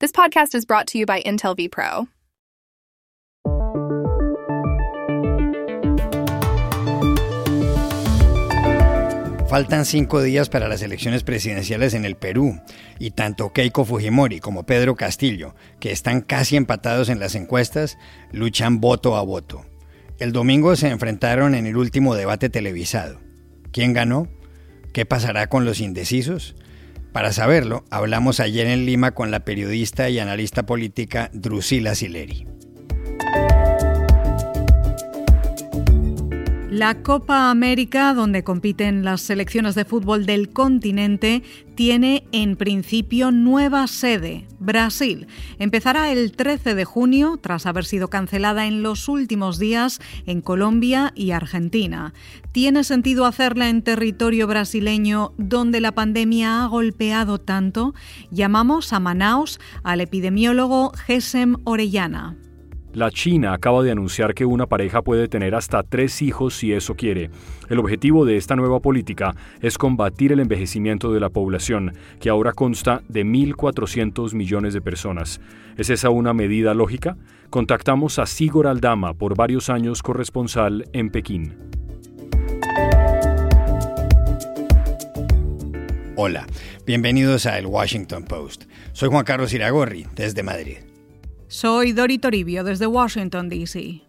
This podcast is brought to you by Intel vPro. Faltan cinco días para las elecciones presidenciales en el Perú y tanto Keiko Fujimori como Pedro Castillo, que están casi empatados en las encuestas, luchan voto a voto. El domingo se enfrentaron en el último debate televisado. ¿Quién ganó? ¿Qué pasará con los indecisos? Para saberlo, hablamos ayer en Lima con la periodista y analista política Drusila Sileri. La Copa América, donde compiten las selecciones de fútbol del continente, tiene en principio nueva sede, Brasil. Empezará el 13 de junio, tras haber sido cancelada en los últimos días en Colombia y Argentina. ¿Tiene sentido hacerla en territorio brasileño donde la pandemia ha golpeado tanto? Llamamos a Manaus al epidemiólogo Gesem Orellana. La China acaba de anunciar que una pareja puede tener hasta tres hijos si eso quiere. El objetivo de esta nueva política es combatir el envejecimiento de la población, que ahora consta de 1.400 millones de personas. ¿Es esa una medida lógica? Contactamos a Sigor Aldama, por varios años corresponsal en Pekín. Hola, bienvenidos a El Washington Post. Soy Juan Carlos Iragorri, desde Madrid. Soy Dori Toribio desde Washington, D.C.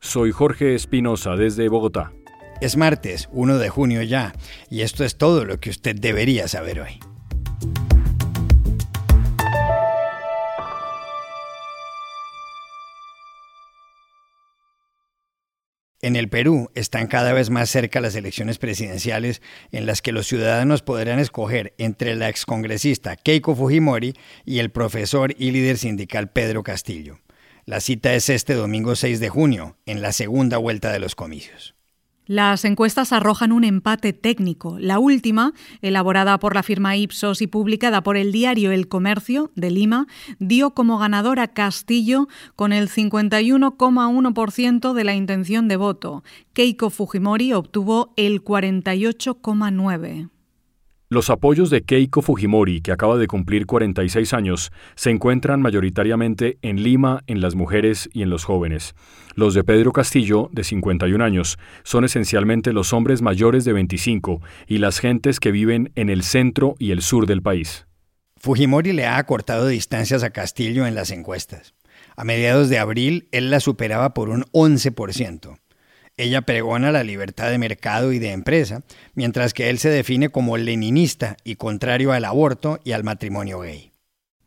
Soy Jorge Espinosa desde Bogotá. Es martes, 1 de junio ya, y esto es todo lo que usted debería saber hoy. En el Perú están cada vez más cerca las elecciones presidenciales en las que los ciudadanos podrán escoger entre la excongresista Keiko Fujimori y el profesor y líder sindical Pedro Castillo. La cita es este domingo 6 de junio, en la segunda vuelta de los comicios. Las encuestas arrojan un empate técnico. La última, elaborada por la firma Ipsos y publicada por el diario El Comercio de Lima, dio como ganador a Castillo con el 51,1% de la intención de voto. Keiko Fujimori obtuvo el 48,9%. Los apoyos de Keiko Fujimori, que acaba de cumplir 46 años, se encuentran mayoritariamente en Lima, en las mujeres y en los jóvenes. Los de Pedro Castillo, de 51 años, son esencialmente los hombres mayores de 25 y las gentes que viven en el centro y el sur del país. Fujimori le ha acortado distancias a Castillo en las encuestas. A mediados de abril, él la superaba por un 11%. Ella pregona la libertad de mercado y de empresa, mientras que él se define como leninista y contrario al aborto y al matrimonio gay.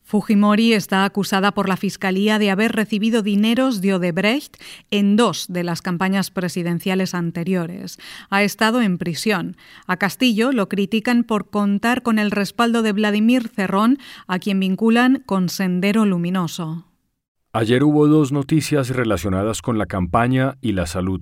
Fujimori está acusada por la Fiscalía de haber recibido dineros de Odebrecht en dos de las campañas presidenciales anteriores. Ha estado en prisión. A Castillo lo critican por contar con el respaldo de Vladimir Cerrón, a quien vinculan con Sendero Luminoso. Ayer hubo dos noticias relacionadas con la campaña y la salud.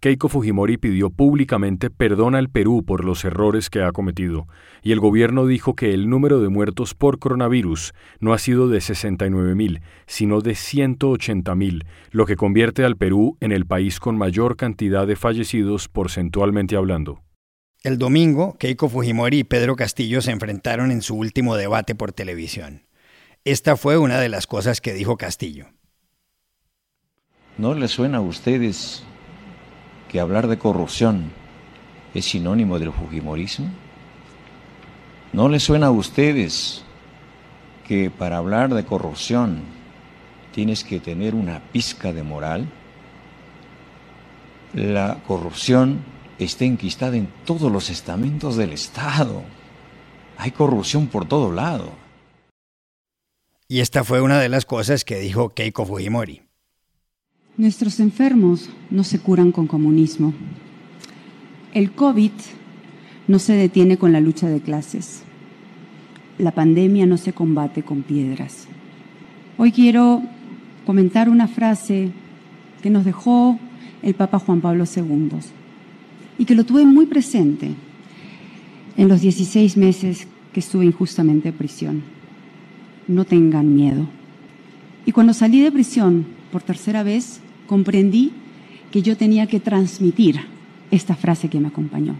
Keiko Fujimori pidió públicamente perdón al Perú por los errores que ha cometido, y el gobierno dijo que el número de muertos por coronavirus no ha sido de 69.000, sino de 180.000, lo que convierte al Perú en el país con mayor cantidad de fallecidos porcentualmente hablando. El domingo, Keiko Fujimori y Pedro Castillo se enfrentaron en su último debate por televisión. Esta fue una de las cosas que dijo Castillo. ¿No les suena a ustedes que hablar de corrupción es sinónimo del Fujimorismo? ¿No les suena a ustedes que para hablar de corrupción tienes que tener una pizca de moral? La corrupción está enquistada en todos los estamentos del Estado. Hay corrupción por todo lado. Y esta fue una de las cosas que dijo Keiko Fujimori. Nuestros enfermos no se curan con comunismo. El COVID no se detiene con la lucha de clases. La pandemia no se combate con piedras. Hoy quiero comentar una frase que nos dejó el Papa Juan Pablo II y que lo tuve muy presente en los 16 meses que estuve injustamente en prisión no tengan miedo. Y cuando salí de prisión por tercera vez, comprendí que yo tenía que transmitir esta frase que me acompañó.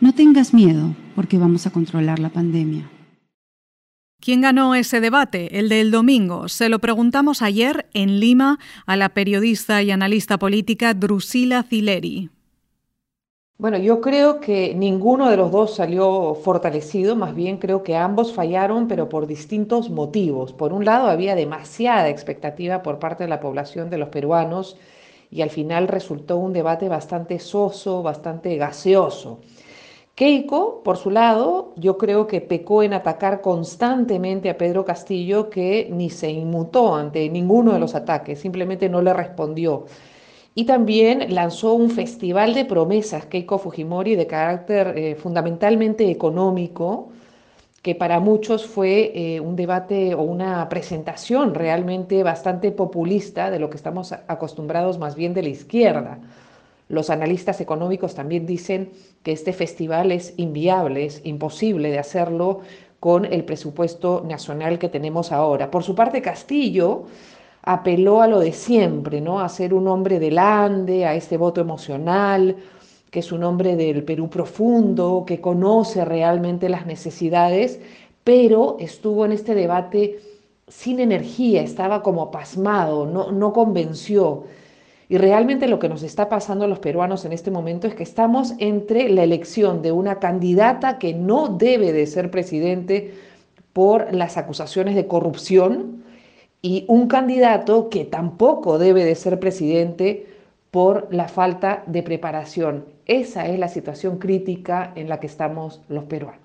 No tengas miedo porque vamos a controlar la pandemia. ¿Quién ganó ese debate, el del domingo? Se lo preguntamos ayer en Lima a la periodista y analista política Drusila Zileri. Bueno, yo creo que ninguno de los dos salió fortalecido, más bien creo que ambos fallaron, pero por distintos motivos. Por un lado, había demasiada expectativa por parte de la población de los peruanos y al final resultó un debate bastante soso, bastante gaseoso. Keiko, por su lado, yo creo que pecó en atacar constantemente a Pedro Castillo, que ni se inmutó ante ninguno de los ataques, simplemente no le respondió. Y también lanzó un festival de promesas, Keiko Fujimori, de carácter eh, fundamentalmente económico, que para muchos fue eh, un debate o una presentación realmente bastante populista de lo que estamos acostumbrados más bien de la izquierda. Los analistas económicos también dicen que este festival es inviable, es imposible de hacerlo con el presupuesto nacional que tenemos ahora. Por su parte, Castillo apeló a lo de siempre, ¿no? A ser un hombre del Ande, a este voto emocional, que es un hombre del Perú profundo, que conoce realmente las necesidades, pero estuvo en este debate sin energía, estaba como pasmado, no, no convenció. Y realmente lo que nos está pasando a los peruanos en este momento es que estamos entre la elección de una candidata que no debe de ser presidente por las acusaciones de corrupción y un candidato que tampoco debe de ser presidente por la falta de preparación. Esa es la situación crítica en la que estamos los peruanos.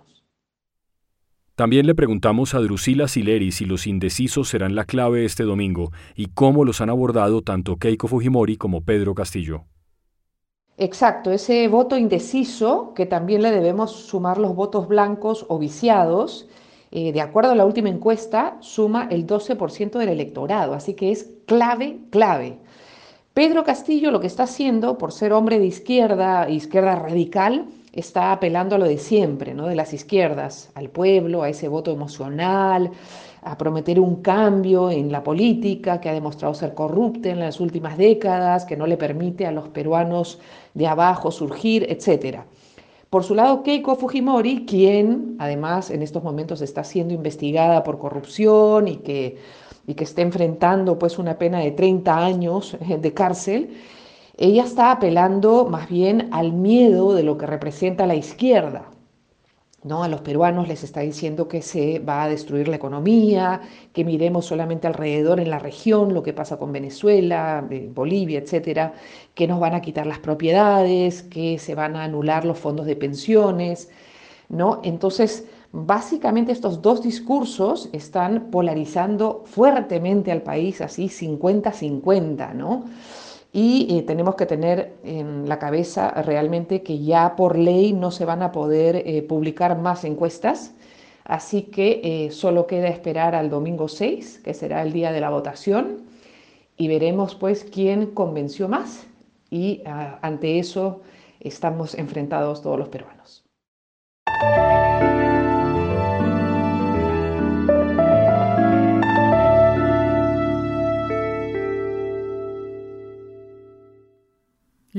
También le preguntamos a Drusila Sileri si los indecisos serán la clave este domingo y cómo los han abordado tanto Keiko Fujimori como Pedro Castillo. Exacto, ese voto indeciso, que también le debemos sumar los votos blancos o viciados, eh, de acuerdo a la última encuesta, suma el 12% del electorado, así que es clave, clave. Pedro Castillo lo que está haciendo, por ser hombre de izquierda, izquierda radical, está apelando a lo de siempre, ¿no? de las izquierdas, al pueblo, a ese voto emocional, a prometer un cambio en la política que ha demostrado ser corrupta en las últimas décadas, que no le permite a los peruanos de abajo surgir, etc. Por su lado, Keiko Fujimori, quien además en estos momentos está siendo investigada por corrupción y que, y que está enfrentando pues una pena de 30 años de cárcel, ella está apelando más bien al miedo de lo que representa la izquierda. ¿No? A los peruanos les está diciendo que se va a destruir la economía, que miremos solamente alrededor en la región lo que pasa con Venezuela, eh, Bolivia, etcétera, que nos van a quitar las propiedades, que se van a anular los fondos de pensiones. ¿no? Entonces, básicamente estos dos discursos están polarizando fuertemente al país, así 50-50, ¿no? Y eh, tenemos que tener en la cabeza realmente que ya por ley no se van a poder eh, publicar más encuestas, así que eh, solo queda esperar al domingo 6, que será el día de la votación, y veremos pues quién convenció más y ah, ante eso estamos enfrentados todos los peruanos.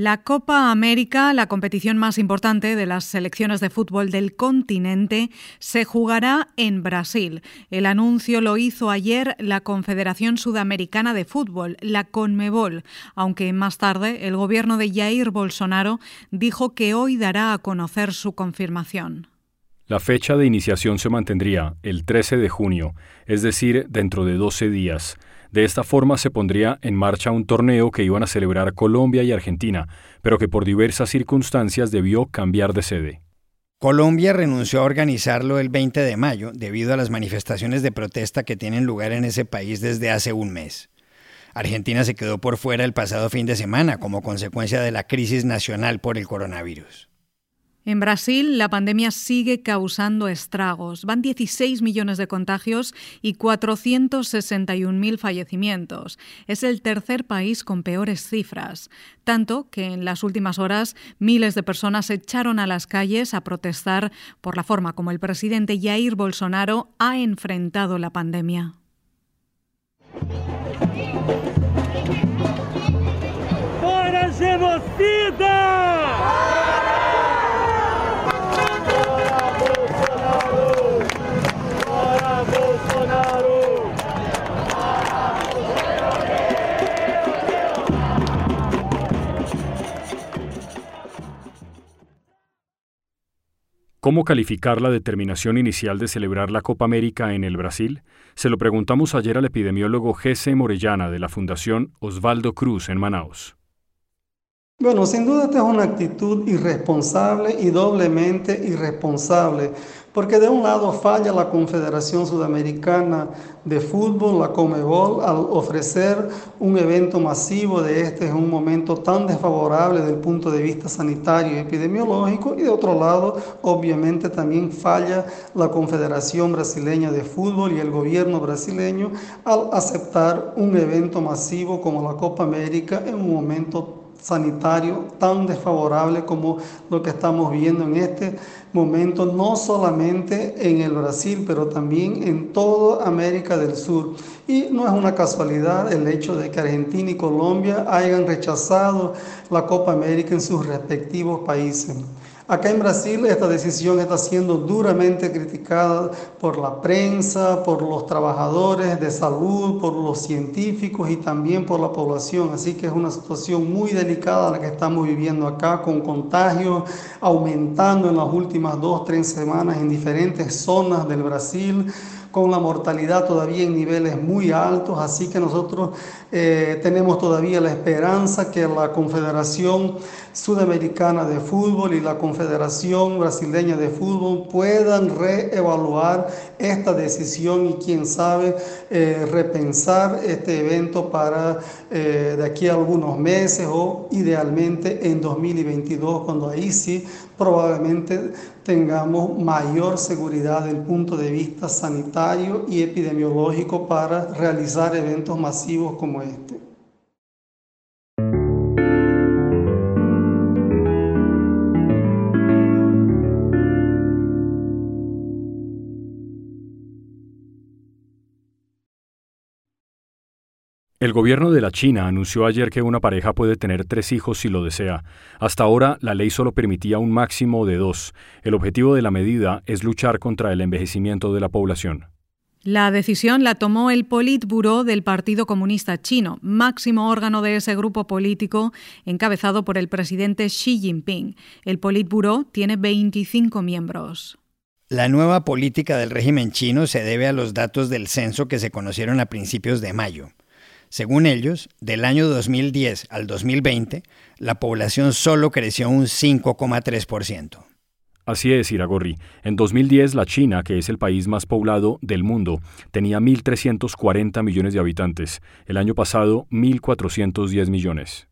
La Copa América, la competición más importante de las selecciones de fútbol del continente, se jugará en Brasil. El anuncio lo hizo ayer la Confederación Sudamericana de Fútbol, la CONMEBOL, aunque más tarde el gobierno de Jair Bolsonaro dijo que hoy dará a conocer su confirmación. La fecha de iniciación se mantendría el 13 de junio, es decir, dentro de 12 días. De esta forma se pondría en marcha un torneo que iban a celebrar Colombia y Argentina, pero que por diversas circunstancias debió cambiar de sede. Colombia renunció a organizarlo el 20 de mayo debido a las manifestaciones de protesta que tienen lugar en ese país desde hace un mes. Argentina se quedó por fuera el pasado fin de semana como consecuencia de la crisis nacional por el coronavirus. En Brasil, la pandemia sigue causando estragos. Van 16 millones de contagios y 461.000 fallecimientos. Es el tercer país con peores cifras. Tanto que en las últimas horas miles de personas se echaron a las calles a protestar por la forma como el presidente Jair Bolsonaro ha enfrentado la pandemia. ¿Cómo calificar la determinación inicial de celebrar la Copa América en el Brasil? Se lo preguntamos ayer al epidemiólogo Jesse Morellana de la Fundación Osvaldo Cruz en Manaus. Bueno, sin duda esta es una actitud irresponsable y doblemente irresponsable, porque de un lado falla la Confederación Sudamericana de Fútbol, la Comebol, al ofrecer un evento masivo de este en un momento tan desfavorable desde el punto de vista sanitario y epidemiológico, y de otro lado, obviamente también falla la Confederación Brasileña de Fútbol y el gobierno brasileño al aceptar un evento masivo como la Copa América en un momento sanitario tan desfavorable como lo que estamos viendo en este momento, no solamente en el Brasil, pero también en toda América del Sur. Y no es una casualidad el hecho de que Argentina y Colombia hayan rechazado la Copa América en sus respectivos países. Acá en Brasil esta decisión está siendo duramente criticada por la prensa, por los trabajadores de salud, por los científicos y también por la población. Así que es una situación muy delicada la que estamos viviendo acá, con contagios aumentando en las últimas dos, tres semanas en diferentes zonas del Brasil con la mortalidad todavía en niveles muy altos, así que nosotros eh, tenemos todavía la esperanza que la Confederación Sudamericana de Fútbol y la Confederación Brasileña de Fútbol puedan reevaluar esta decisión y quién sabe eh, repensar este evento para eh, de aquí a algunos meses o idealmente en 2022 cuando ahí sí probablemente tengamos mayor seguridad desde el punto de vista sanitario y epidemiológico para realizar eventos masivos como este. El gobierno de la China anunció ayer que una pareja puede tener tres hijos si lo desea. Hasta ahora, la ley solo permitía un máximo de dos. El objetivo de la medida es luchar contra el envejecimiento de la población. La decisión la tomó el Politburo del Partido Comunista Chino, máximo órgano de ese grupo político encabezado por el presidente Xi Jinping. El Politburo tiene 25 miembros. La nueva política del régimen chino se debe a los datos del censo que se conocieron a principios de mayo. Según ellos, del año 2010 al 2020, la población solo creció un 5,3%. Así es, Iragorri. En 2010, la China, que es el país más poblado del mundo, tenía 1.340 millones de habitantes. El año pasado, 1.410 millones.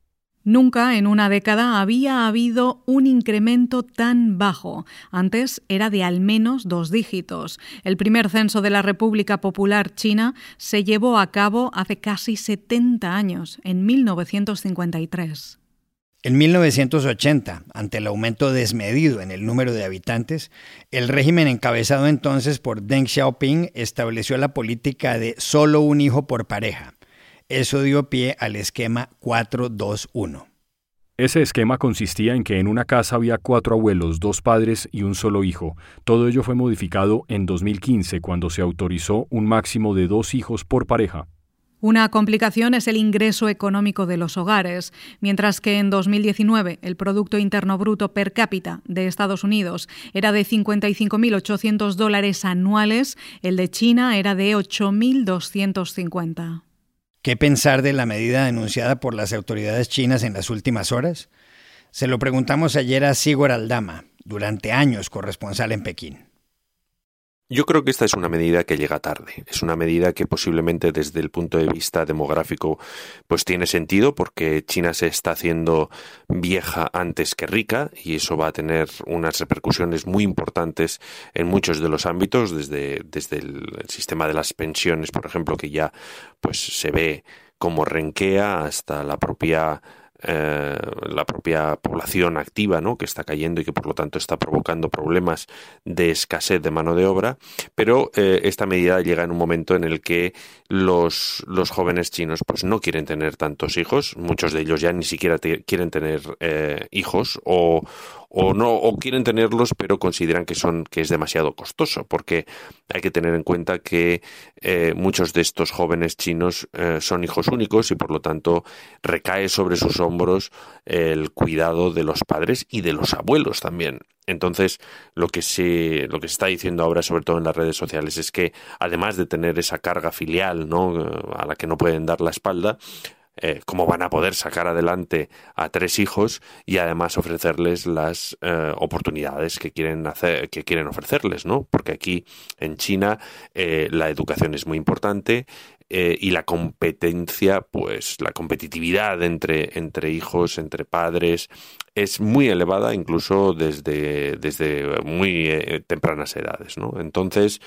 Nunca en una década había habido un incremento tan bajo. Antes era de al menos dos dígitos. El primer censo de la República Popular China se llevó a cabo hace casi 70 años, en 1953. En 1980, ante el aumento desmedido en el número de habitantes, el régimen encabezado entonces por Deng Xiaoping estableció la política de solo un hijo por pareja eso dio pie al esquema 421. Ese esquema consistía en que en una casa había cuatro abuelos, dos padres y un solo hijo. Todo ello fue modificado en 2015 cuando se autorizó un máximo de dos hijos por pareja. Una complicación es el ingreso económico de los hogares. Mientras que en 2019 el Producto Interno Bruto per cápita de Estados Unidos era de 55.800 dólares anuales, el de China era de 8.250. ¿Qué pensar de la medida denunciada por las autoridades chinas en las últimas horas? Se lo preguntamos ayer a Sigor Aldama, durante años corresponsal en Pekín. Yo creo que esta es una medida que llega tarde. Es una medida que posiblemente desde el punto de vista demográfico pues tiene sentido porque China se está haciendo vieja antes que rica y eso va a tener unas repercusiones muy importantes en muchos de los ámbitos desde, desde el sistema de las pensiones, por ejemplo, que ya pues se ve como renquea hasta la propia eh, la propia población activa, ¿no? que está cayendo y que por lo tanto está provocando problemas de escasez de mano de obra, pero eh, esta medida llega en un momento en el que los, los jóvenes chinos pues no quieren tener tantos hijos, muchos de ellos ya ni siquiera quieren tener eh, hijos o, o no o quieren tenerlos pero consideran que son que es demasiado costoso porque hay que tener en cuenta que eh, muchos de estos jóvenes chinos eh, son hijos únicos y por lo tanto recae sobre sus hombros el cuidado de los padres y de los abuelos también Entonces, lo que se, lo que se está diciendo ahora, sobre todo en las redes sociales, es que además de tener esa carga filial, ¿no? a la que no pueden dar la espalda, eh, cómo van a poder sacar adelante a tres hijos y además ofrecerles las eh, oportunidades que quieren hacer, que quieren ofrecerles, ¿no? Porque aquí en China eh, la educación es muy importante y la competencia, pues la competitividad entre, entre hijos, entre padres, es muy elevada incluso desde, desde muy tempranas edades, ¿no? Entonces,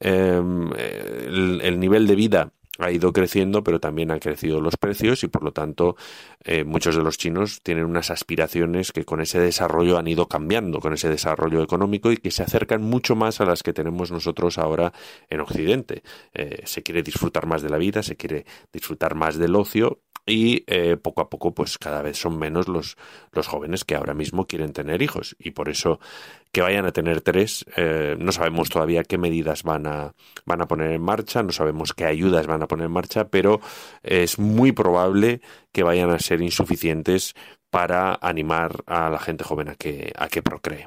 em, el nivel de vida ha ido creciendo, pero también han crecido los precios y por lo tanto eh, muchos de los chinos tienen unas aspiraciones que con ese desarrollo han ido cambiando, con ese desarrollo económico y que se acercan mucho más a las que tenemos nosotros ahora en Occidente. Eh, se quiere disfrutar más de la vida, se quiere disfrutar más del ocio y eh, poco a poco pues cada vez son menos los, los jóvenes que ahora mismo quieren tener hijos y por eso que vayan a tener tres eh, no sabemos todavía qué medidas van a, van a poner en marcha, no sabemos qué ayudas van a poner en marcha, pero es muy probable que vayan a ser insuficientes para animar a la gente joven a que, a que procree.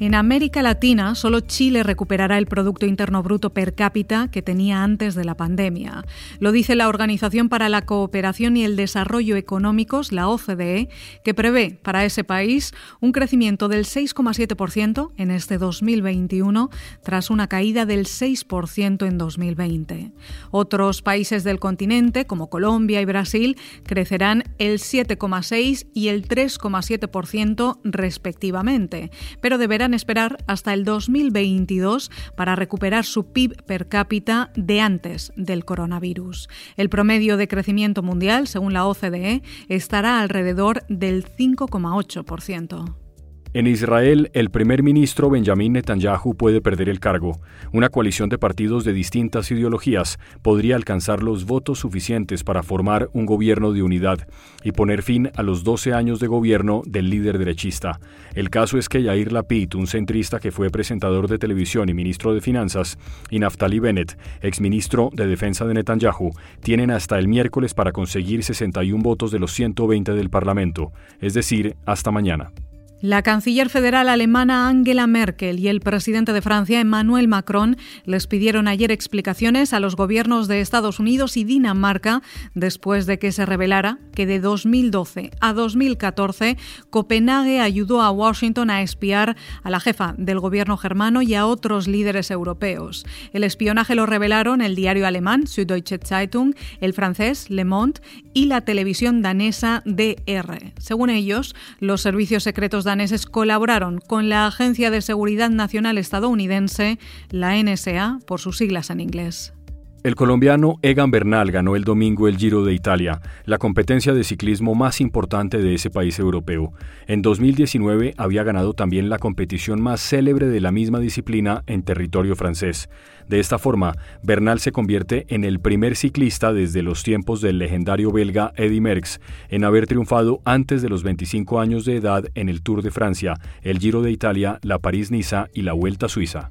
En América Latina, solo Chile recuperará el Producto Interno Bruto per cápita que tenía antes de la pandemia. Lo dice la Organización para la Cooperación y el Desarrollo Económicos, la OCDE, que prevé para ese país un crecimiento del 6,7% en este 2021, tras una caída del 6% en 2020. Otros países del continente, como Colombia y Brasil, crecerán el 7,6% y el 3,7% respectivamente, pero esperar hasta el 2022 para recuperar su PIB per cápita de antes del coronavirus. El promedio de crecimiento mundial, según la OCDE, estará alrededor del 5,8%. En Israel, el primer ministro Benjamin Netanyahu puede perder el cargo. Una coalición de partidos de distintas ideologías podría alcanzar los votos suficientes para formar un gobierno de unidad y poner fin a los 12 años de gobierno del líder derechista. El caso es que Yair Lapid, un centrista que fue presentador de televisión y ministro de Finanzas, y Naftali Bennett, exministro de Defensa de Netanyahu, tienen hasta el miércoles para conseguir 61 votos de los 120 del Parlamento, es decir, hasta mañana. La canciller federal alemana Angela Merkel y el presidente de Francia Emmanuel Macron les pidieron ayer explicaciones a los gobiernos de Estados Unidos y Dinamarca después de que se revelara que de 2012 a 2014 Copenhague ayudó a Washington a espiar a la jefa del gobierno germano y a otros líderes europeos. El espionaje lo revelaron el diario alemán Süddeutsche Zeitung, el francés Le Monde y la televisión danesa DR. Según ellos, los servicios secretos daneses colaboraron con la Agencia de Seguridad Nacional estadounidense, la NSA, por sus siglas en inglés. El colombiano Egan Bernal ganó el domingo el Giro de Italia, la competencia de ciclismo más importante de ese país europeo. En 2019 había ganado también la competición más célebre de la misma disciplina en territorio francés. De esta forma, Bernal se convierte en el primer ciclista desde los tiempos del legendario belga Eddy Merckx en haber triunfado antes de los 25 años de edad en el Tour de Francia, el Giro de Italia, la París-Niza y la Vuelta Suiza.